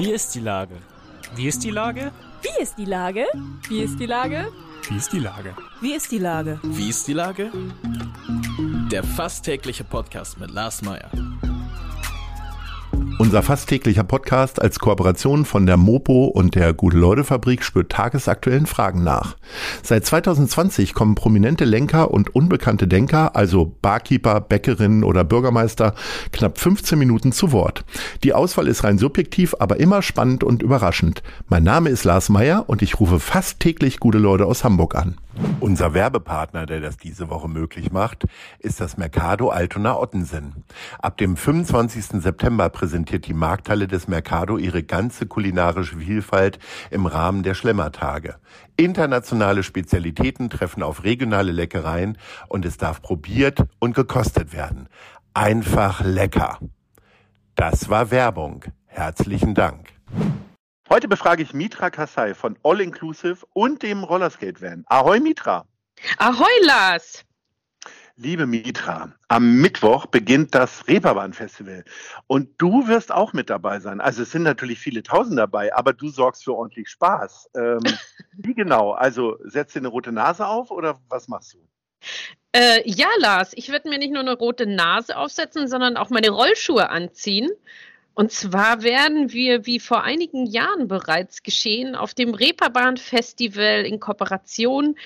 Wie ist die Lage? Wie ist die Lage? Wie ist die Lage? Wie ist die Lage? Wie ist die Lage? Wie ist die Lage? Wie ist die Lage? Der fast tägliche Podcast mit Lars Meyer. Unser fast täglicher Podcast als Kooperation von der Mopo und der Gute-Leute-Fabrik spürt tagesaktuellen Fragen nach. Seit 2020 kommen prominente Lenker und unbekannte Denker, also Barkeeper, Bäckerinnen oder Bürgermeister, knapp 15 Minuten zu Wort. Die Auswahl ist rein subjektiv, aber immer spannend und überraschend. Mein Name ist Lars Meyer und ich rufe fast täglich gute Leute aus Hamburg an. Unser Werbepartner, der das diese Woche möglich macht, ist das Mercado Altona Ottensen. Ab dem 25. September präsentiert die Markthalle des Mercado ihre ganze kulinarische Vielfalt im Rahmen der Schlemmertage. Internationale Spezialitäten treffen auf regionale Leckereien und es darf probiert und gekostet werden. Einfach lecker. Das war Werbung. Herzlichen Dank. Heute befrage ich Mitra Kassai von All Inclusive und dem Rollerskate Van. Ahoi Mitra. Ahoi Lars. Liebe Mitra, am Mittwoch beginnt das Reeperbahn Festival und du wirst auch mit dabei sein. Also es sind natürlich viele Tausend dabei, aber du sorgst für ordentlich Spaß. Ähm, wie genau? Also setzt dir eine rote Nase auf oder was machst du? Äh, ja, Lars, ich werde mir nicht nur eine rote Nase aufsetzen, sondern auch meine Rollschuhe anziehen und zwar werden wir, wie vor einigen Jahren bereits geschehen, auf dem Reeperbahn Festival in Kooperation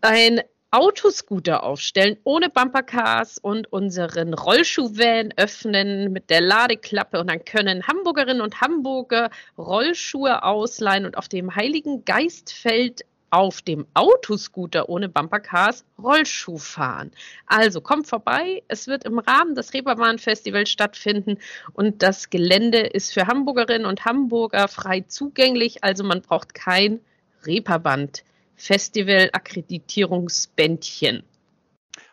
ein Autoscooter aufstellen, ohne Bumpercars und unseren Rollschuhvan öffnen mit der Ladeklappe und dann können Hamburgerinnen und Hamburger Rollschuhe ausleihen und auf dem Heiligen Geistfeld auf dem Autoscooter ohne Bumpercars Rollschuh fahren. Also kommt vorbei, es wird im Rahmen des Reeperbahn-Festivals stattfinden und das Gelände ist für Hamburgerinnen und Hamburger frei zugänglich, also man braucht kein Reeperbahn-Festival-Akkreditierungsbändchen.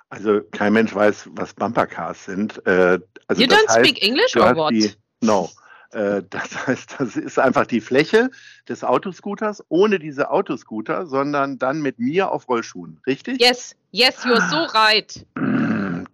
Also kein Mensch weiß, was Bumpercars sind. Äh, also you don't heißt, speak English or what? Die, no. Äh, das heißt, das ist einfach die Fläche des Autoscooters ohne diese Autoscooter, sondern dann mit mir auf Rollschuhen, richtig? Yes, yes, you're so right.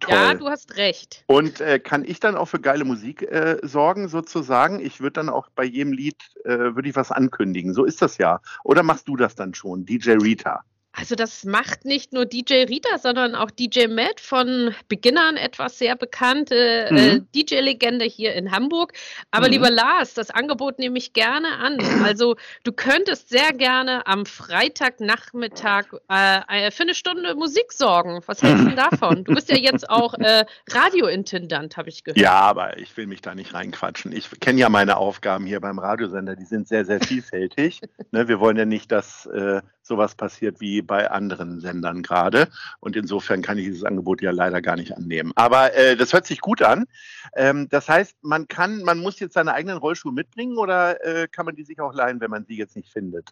Toll. Ja, du hast recht. Und äh, kann ich dann auch für geile Musik äh, sorgen, sozusagen? Ich würde dann auch bei jedem Lied, äh, würde ich was ankündigen. So ist das ja. Oder machst du das dann schon, DJ Rita? Also das macht nicht nur DJ Rita, sondern auch DJ Matt von Beginnern etwas sehr bekannte äh, mhm. äh, DJ-Legende hier in Hamburg. Aber mhm. lieber Lars, das Angebot nehme ich gerne an. Also du könntest sehr gerne am Freitagnachmittag äh, äh, für eine Stunde Musik sorgen. Was hältst du davon? Du bist ja jetzt auch äh, Radiointendant, habe ich gehört. Ja, aber ich will mich da nicht reinquatschen. Ich kenne ja meine Aufgaben hier beim Radiosender, die sind sehr, sehr vielfältig. ne, wir wollen ja nicht, dass äh, sowas passiert wie bei anderen Sendern gerade. Und insofern kann ich dieses Angebot ja leider gar nicht annehmen. Aber äh, das hört sich gut an. Ähm, das heißt, man kann, man muss jetzt seine eigenen Rollschuhe mitbringen oder äh, kann man die sich auch leihen, wenn man sie jetzt nicht findet?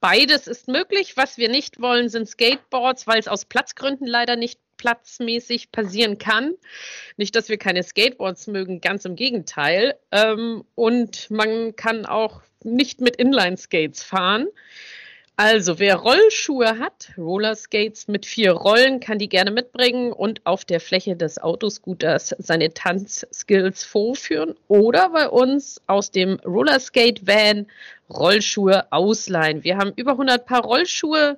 Beides ist möglich. Was wir nicht wollen, sind Skateboards, weil es aus Platzgründen leider nicht platzmäßig passieren kann. Nicht, dass wir keine Skateboards mögen, ganz im Gegenteil. Ähm, und man kann auch nicht mit Inline-Skates fahren. Also, wer Rollschuhe hat, Rollerskates mit vier Rollen, kann die gerne mitbringen und auf der Fläche des Autoscooters seine Tanzskills vorführen oder bei uns aus dem Rollerskate-Van Rollschuhe ausleihen. Wir haben über 100 Paar Rollschuhe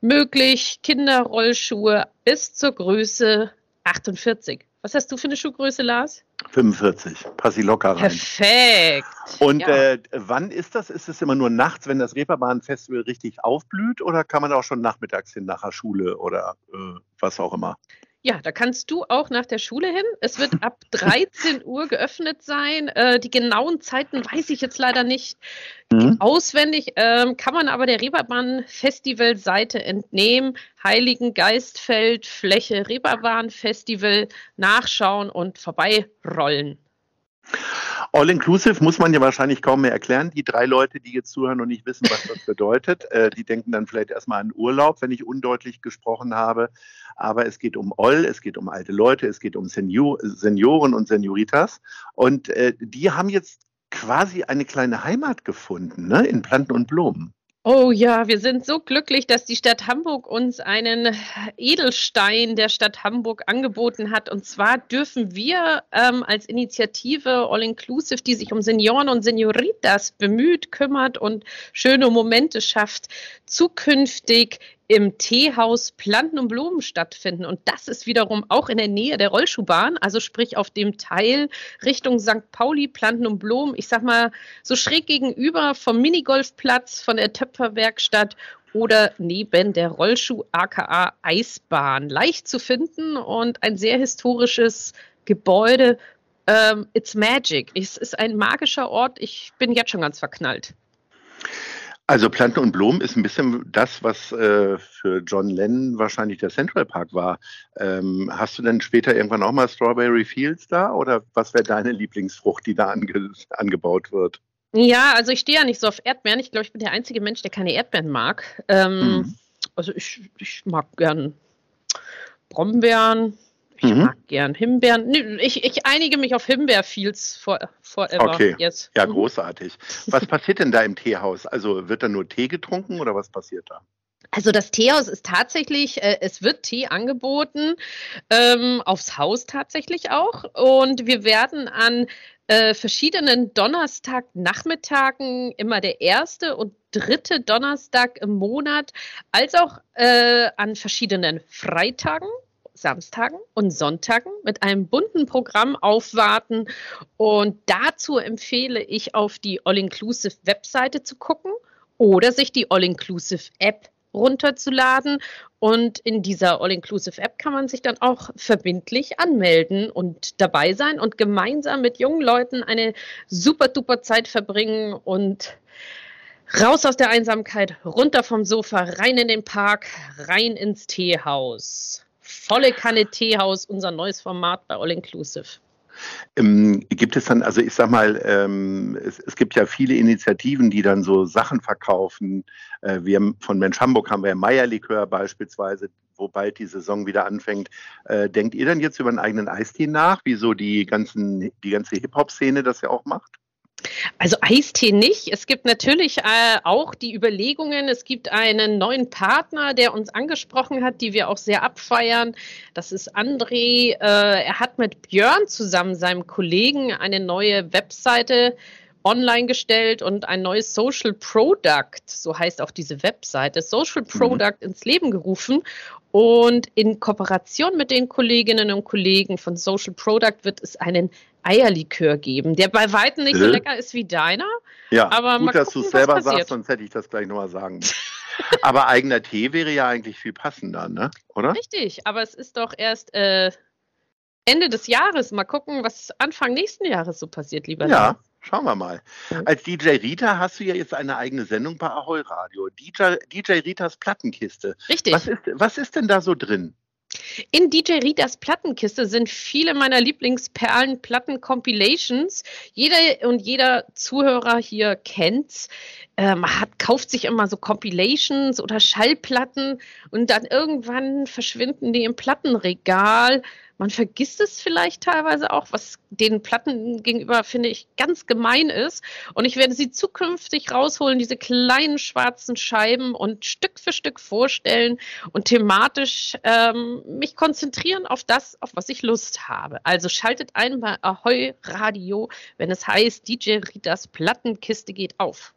möglich, Kinderrollschuhe bis zur Größe 48. Was hast du für eine Schuhgröße, Lars? 45. Pass sie locker rein. Perfekt. Und ja. äh, wann ist das? Ist es immer nur nachts, wenn das Reeperbahn-Festival richtig aufblüht oder kann man auch schon nachmittags hin nach der Schule oder äh, was auch immer? Ja, da kannst du auch nach der Schule hin. Es wird ab 13 Uhr geöffnet sein. Äh, die genauen Zeiten weiß ich jetzt leider nicht mhm. auswendig, ähm, kann man aber der Reeperbahn Festival-Seite entnehmen. Heiligen Geistfeld, Fläche Reeperbahn Festival nachschauen und vorbeirollen. All-inclusive muss man ja wahrscheinlich kaum mehr erklären. Die drei Leute, die jetzt zuhören und nicht wissen, was das bedeutet, äh, die denken dann vielleicht erstmal an Urlaub, wenn ich undeutlich gesprochen habe. Aber es geht um All, es geht um alte Leute, es geht um Senior, Senioren und Senioritas. Und äh, die haben jetzt quasi eine kleine Heimat gefunden, ne, in Planten und Blumen. Oh ja, wir sind so glücklich, dass die Stadt Hamburg uns einen Edelstein der Stadt Hamburg angeboten hat. Und zwar dürfen wir ähm, als Initiative All Inclusive, die sich um Senioren und Senioritas bemüht, kümmert und schöne Momente schafft, zukünftig im Teehaus Planten und Blumen stattfinden. Und das ist wiederum auch in der Nähe der Rollschuhbahn, also sprich auf dem Teil Richtung St. Pauli, Planten und Blumen. Ich sag mal, so schräg gegenüber vom Minigolfplatz, von der Töpferwerkstatt oder neben der Rollschuh aka Eisbahn. Leicht zu finden und ein sehr historisches Gebäude. Ähm, it's magic. Es ist ein magischer Ort. Ich bin jetzt schon ganz verknallt. Also Planten und Blumen ist ein bisschen das, was äh, für John Lennon wahrscheinlich der Central Park war. Ähm, hast du denn später irgendwann auch mal Strawberry Fields da oder was wäre deine Lieblingsfrucht, die da ange angebaut wird? Ja, also ich stehe ja nicht so auf Erdbeeren. Ich glaube, ich bin der einzige Mensch, der keine Erdbeeren mag. Ähm, hm. Also ich, ich mag gern Brombeeren, ich mhm. mag gern Himbeeren. Ich, ich einige mich auf Himbeerfields for, forever. Okay, yes. ja, mhm. großartig. Was passiert denn da im Teehaus? Also wird da nur Tee getrunken oder was passiert da? Also das Teehaus ist tatsächlich, äh, es wird Tee angeboten, ähm, aufs Haus tatsächlich auch. Und wir werden an äh, verschiedenen Donnerstagnachmittagen, immer der erste und dritte Donnerstag im Monat, als auch äh, an verschiedenen Freitagen Samstagen und Sonntagen mit einem bunten Programm aufwarten. Und dazu empfehle ich, auf die All-Inclusive Webseite zu gucken oder sich die All-Inclusive App runterzuladen. Und in dieser All-Inclusive App kann man sich dann auch verbindlich anmelden und dabei sein und gemeinsam mit jungen Leuten eine super duper Zeit verbringen und raus aus der Einsamkeit, runter vom Sofa, rein in den Park, rein ins Teehaus. Volle Kanne Teehaus, unser neues Format bei All Inclusive. Ähm, gibt es dann, also ich sag mal, ähm, es, es, gibt ja viele Initiativen, die dann so Sachen verkaufen. Äh, wir von Mensch Hamburg haben wir Meierlikör beispielsweise, wo bald die Saison wieder anfängt. Äh, denkt ihr dann jetzt über einen eigenen Eistee nach, wie so die ganzen, die ganze Hip-Hop-Szene das ja auch macht? Also Eistee nicht. Es gibt natürlich äh, auch die Überlegungen, es gibt einen neuen Partner, der uns angesprochen hat, die wir auch sehr abfeiern. Das ist André. Äh, er hat mit Björn zusammen, seinem Kollegen, eine neue Webseite online gestellt und ein neues Social Product, so heißt auch diese Webseite, Social mhm. Product mhm. ins Leben gerufen. Und in Kooperation mit den Kolleginnen und Kollegen von Social Product wird es einen Eierlikör geben, der bei weitem nicht so lecker ist wie deiner. Ja, aber gut, dass du es selber sagst, sonst hätte ich das gleich nochmal sagen aber eigener Tee wäre ja eigentlich viel passender, ne? oder? Richtig, aber es ist doch erst äh, Ende des Jahres. Mal gucken, was Anfang nächsten Jahres so passiert, lieber Ja, Lars. schauen wir mal. Als DJ Rita hast du ja jetzt eine eigene Sendung bei Ahoi Radio. DJ, DJ Ritas Plattenkiste. Richtig. Was ist, was ist denn da so drin? In DJ Ritas Plattenkiste sind viele meiner Lieblingsperlen Platten-Compilations. Jeder und jeder Zuhörer hier kennt's. Ähm, hat, kauft sich immer so Compilations oder Schallplatten und dann irgendwann verschwinden die im Plattenregal man vergisst es vielleicht teilweise auch, was den Platten gegenüber, finde ich, ganz gemein ist. Und ich werde sie zukünftig rausholen, diese kleinen schwarzen Scheiben und Stück für Stück vorstellen und thematisch ähm, mich konzentrieren auf das, auf was ich Lust habe. Also schaltet ein bei Ahoi Radio, wenn es heißt, DJ Ritas Plattenkiste geht auf.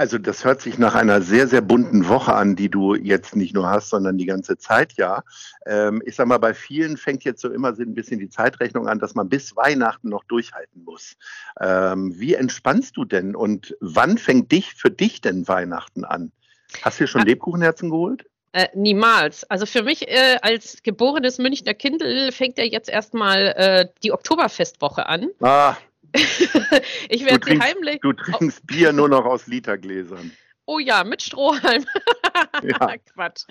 Also das hört sich nach einer sehr, sehr bunten Woche an, die du jetzt nicht nur hast, sondern die ganze Zeit ja. Ähm, ich sag mal, bei vielen fängt jetzt so immer so ein bisschen die Zeitrechnung an, dass man bis Weihnachten noch durchhalten muss. Ähm, wie entspannst du denn und wann fängt dich für dich denn Weihnachten an? Hast du dir schon Lebkuchenherzen geholt? Äh, niemals. Also für mich äh, als geborenes Münchner Kindl fängt ja jetzt erstmal äh, die Oktoberfestwoche an. Ah, ich werde sie heimlich. Du trinkst Bier nur noch aus Litergläsern. Oh ja, mit Strohhalm. ja. Quatsch.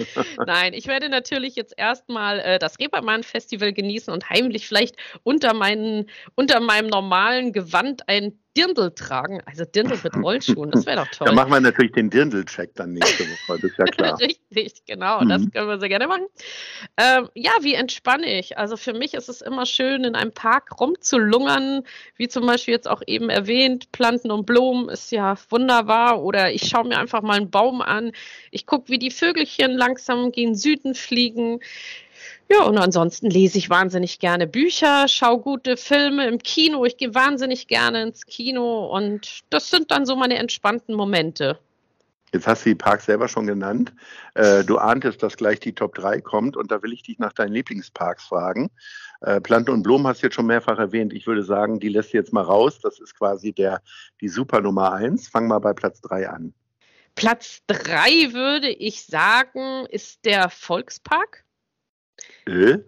Nein, ich werde natürlich jetzt erstmal äh, das Reeperbahn Festival genießen und heimlich vielleicht unter, meinen, unter meinem normalen Gewand ein Dirndl tragen, also Dirndl mit Rollschuhen, das wäre doch toll. Da machen wir natürlich den Dirndl-Check dann nächste Woche, das ist ja klar. Richtig, genau, mhm. das können wir sehr gerne machen. Ähm, ja, wie entspanne ich? Also für mich ist es immer schön, in einem Park rumzulungern, wie zum Beispiel jetzt auch eben erwähnt, Planten und Blumen ist ja wunderbar oder ich schaue mir einfach mal einen Baum an, ich gucke, wie die Vögelchen langsam gegen Süden fliegen. Ja, und ansonsten lese ich wahnsinnig gerne Bücher, schaue gute Filme im Kino. Ich gehe wahnsinnig gerne ins Kino und das sind dann so meine entspannten Momente. Jetzt hast du die Parks selber schon genannt. Äh, du ahntest, dass gleich die Top 3 kommt und da will ich dich nach deinen Lieblingsparks fragen. Äh, Planten und Blumen hast du jetzt schon mehrfach erwähnt. Ich würde sagen, die lässt du jetzt mal raus. Das ist quasi der, die Super Nummer 1. Fang mal bei Platz 3 an. Platz 3 würde ich sagen, ist der Volkspark. Äh?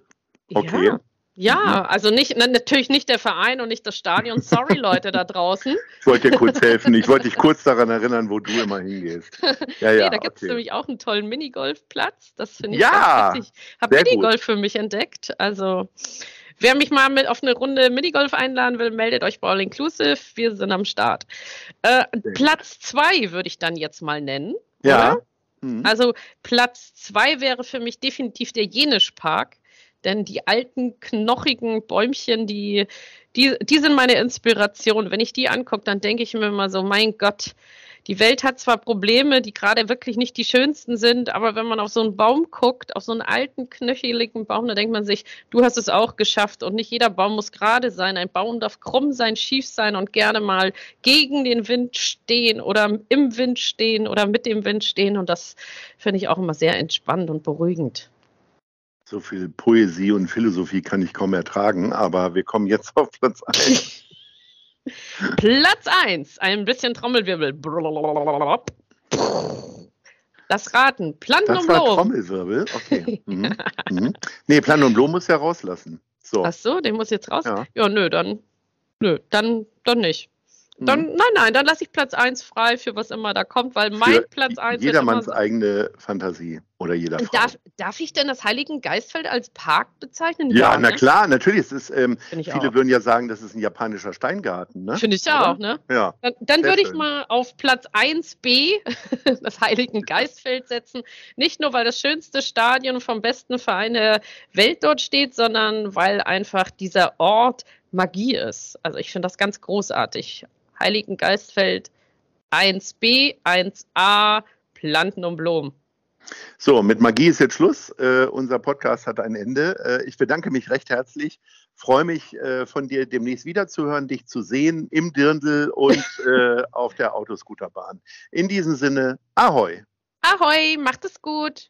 Okay. Ja. Ja, mhm. also nicht, natürlich nicht der Verein und nicht das Stadion. Sorry, Leute da draußen. Ich wollte dir kurz helfen. Ich wollte dich kurz daran erinnern, wo du immer hingehst. Ja, ja, nee, da gibt es okay. nämlich auch einen tollen Minigolfplatz. Das finde ich ja, ganz witzig. Ich habe Minigolf gut. für mich entdeckt. Also, wer mich mal mit auf eine Runde Minigolf einladen will, meldet euch bei All Inclusive. Wir sind am Start. Äh, Platz zwei würde ich dann jetzt mal nennen. Ja. Mhm. Also Platz zwei wäre für mich definitiv der Jenisch Park, denn die alten knochigen Bäumchen, die, die, die sind meine Inspiration. Wenn ich die angucke, dann denke ich mir immer so, mein Gott, die Welt hat zwar Probleme, die gerade wirklich nicht die schönsten sind, aber wenn man auf so einen Baum guckt, auf so einen alten, knöcheligen Baum, dann denkt man sich, du hast es auch geschafft und nicht jeder Baum muss gerade sein. Ein Baum darf krumm sein, schief sein und gerne mal gegen den Wind stehen oder im Wind stehen oder mit dem Wind stehen und das finde ich auch immer sehr entspannend und beruhigend. So viel Poesie und Philosophie kann ich kaum ertragen, aber wir kommen jetzt auf Platz 1. Platz 1, ein bisschen Trommelwirbel. Das Raten, Planten das und. War Trommelwirbel, okay. Mhm. Mhm. Nee, Planten und Blumen muss ja rauslassen. So. Ach so, den muss jetzt raus? Ja, ja nö, dann, nö, dann, dann nicht. Dann, mhm. Nein, nein, dann lasse ich Platz 1 frei für was immer da kommt, weil mein für Platz 1 Jedermanns so eigene Fantasie oder jeder Frau. Darf, darf ich denn das Heiligen Geistfeld als Park bezeichnen? Ja, ja na ne? klar, natürlich. Es ist, ähm, viele auch. würden ja sagen, das ist ein japanischer Steingarten. Ne? Finde ich oder? auch, ne? Ja. Dann, dann würde ich mal auf Platz 1b das Heiligen Geistfeld setzen. Nicht nur, weil das schönste Stadion vom besten Verein der Welt dort steht, sondern weil einfach dieser Ort Magie ist. Also ich finde das ganz großartig. Heiligen Geistfeld 1b, 1a, Planten und Blumen. So, mit Magie ist jetzt Schluss. Äh, unser Podcast hat ein Ende. Äh, ich bedanke mich recht herzlich. Freue mich, äh, von dir demnächst wiederzuhören, dich zu sehen im Dirndl und äh, auf der Autoscooterbahn. In diesem Sinne, Ahoi. Ahoi, macht es gut.